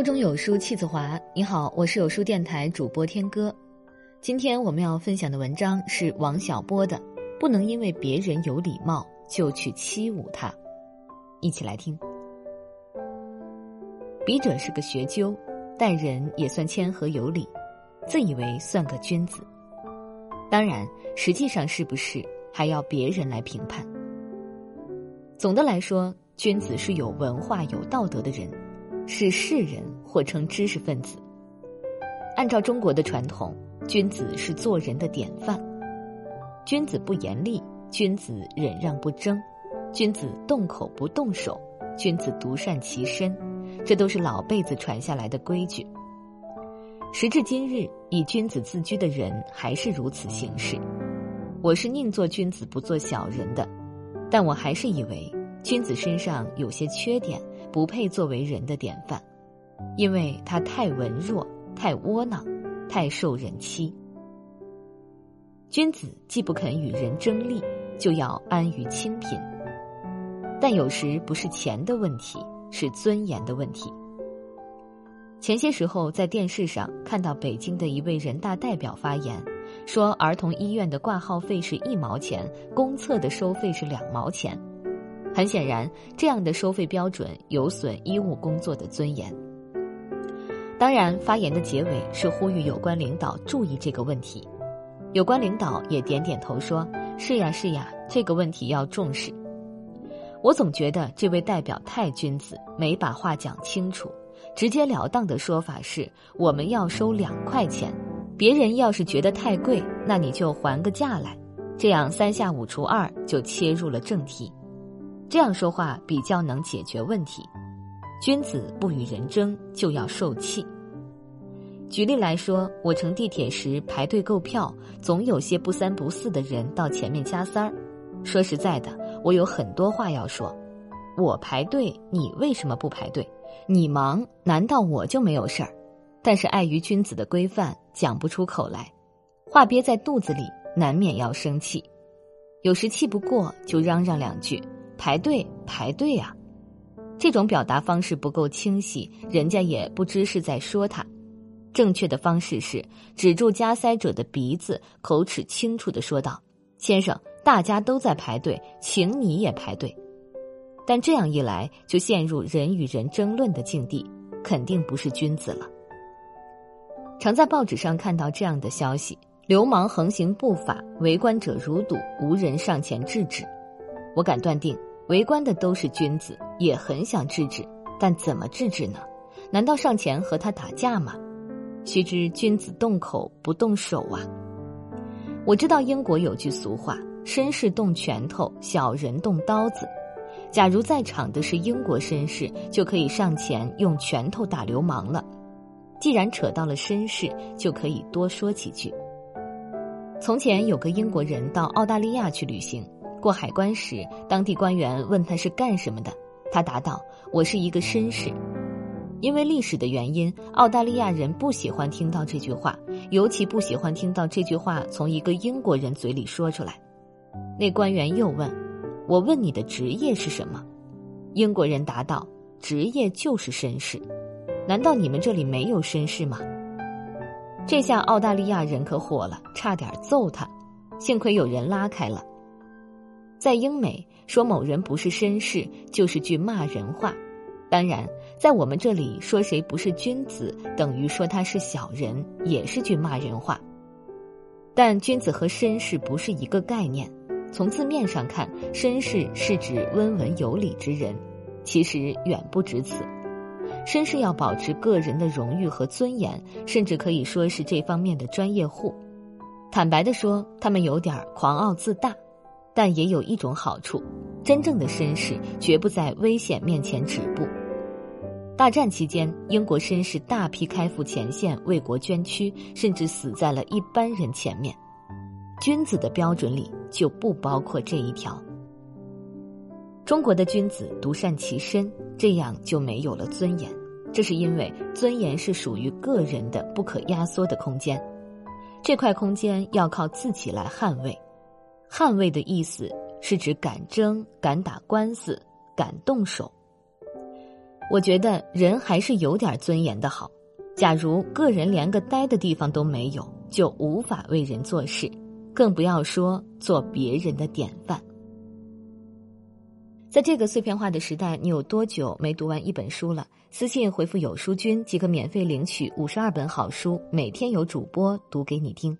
腹中有书气自华。你好，我是有书电台主播天歌。今天我们要分享的文章是王小波的《不能因为别人有礼貌就去欺侮他》，一起来听。笔者是个学究，待人也算谦和有礼，自以为算个君子。当然，实际上是不是还要别人来评判。总的来说，君子是有文化、有道德的人。是士人或称知识分子。按照中国的传统，君子是做人的典范。君子不言厉，君子忍让不争，君子动口不动手，君子独善其身，这都是老辈子传下来的规矩。时至今日，以君子自居的人还是如此行事。我是宁做君子不做小人的，但我还是以为君子身上有些缺点。不配作为人的典范，因为他太文弱、太窝囊、太受人欺。君子既不肯与人争利，就要安于清贫。但有时不是钱的问题，是尊严的问题。前些时候在电视上看到北京的一位人大代表发言，说儿童医院的挂号费是一毛钱，公厕的收费是两毛钱。很显然，这样的收费标准有损医务工作的尊严。当然，发言的结尾是呼吁有关领导注意这个问题。有关领导也点点头说：“是呀，是呀，这个问题要重视。”我总觉得这位代表太君子，没把话讲清楚。直截了当的说法是：我们要收两块钱，别人要是觉得太贵，那你就还个价来。这样三下五除二就切入了正题。这样说话比较能解决问题。君子不与人争，就要受气。举例来说，我乘地铁时排队购票，总有些不三不四的人到前面加塞儿。说实在的，我有很多话要说。我排队，你为什么不排队？你忙，难道我就没有事儿？但是碍于君子的规范，讲不出口来，话憋在肚子里，难免要生气。有时气不过，就嚷嚷两句。排队排队啊，这种表达方式不够清晰，人家也不知是在说他。正确的方式是止住加塞者的鼻子，口齿清楚的说道：“先生，大家都在排队，请你也排队。”但这样一来，就陷入人与人争论的境地，肯定不是君子了。常在报纸上看到这样的消息：流氓横行不法，围观者如堵，无人上前制止。我敢断定。围观的都是君子，也很想制止，但怎么制止呢？难道上前和他打架吗？须知君子动口不动手啊！我知道英国有句俗话：“绅士动拳头，小人动刀子。”假如在场的是英国绅士，就可以上前用拳头打流氓了。既然扯到了绅士，就可以多说几句。从前有个英国人到澳大利亚去旅行。过海关时，当地官员问他是干什么的，他答道：“我是一个绅士。”因为历史的原因，澳大利亚人不喜欢听到这句话，尤其不喜欢听到这句话从一个英国人嘴里说出来。那官员又问：“我问你的职业是什么？”英国人答道：“职业就是绅士。”难道你们这里没有绅士吗？这下澳大利亚人可火了，差点揍他，幸亏有人拉开了。在英美说某人不是绅士，就是句骂人话。当然，在我们这里说谁不是君子，等于说他是小人，也是句骂人话。但君子和绅士不是一个概念。从字面上看，绅士是指温文有礼之人，其实远不止此。绅士要保持个人的荣誉和尊严，甚至可以说是这方面的专业户。坦白的说，他们有点狂傲自大。但也有一种好处，真正的绅士绝不在危险面前止步。大战期间，英国绅士大批开赴前线为国捐躯，甚至死在了一般人前面。君子的标准里就不包括这一条。中国的君子独善其身，这样就没有了尊严。这是因为尊严是属于个人的不可压缩的空间，这块空间要靠自己来捍卫。捍卫的意思是指敢争、敢打官司、敢动手。我觉得人还是有点尊严的好。假如个人连个待的地方都没有，就无法为人做事，更不要说做别人的典范。在这个碎片化的时代，你有多久没读完一本书了？私信回复“有书君”即可免费领取五十二本好书，每天有主播读给你听。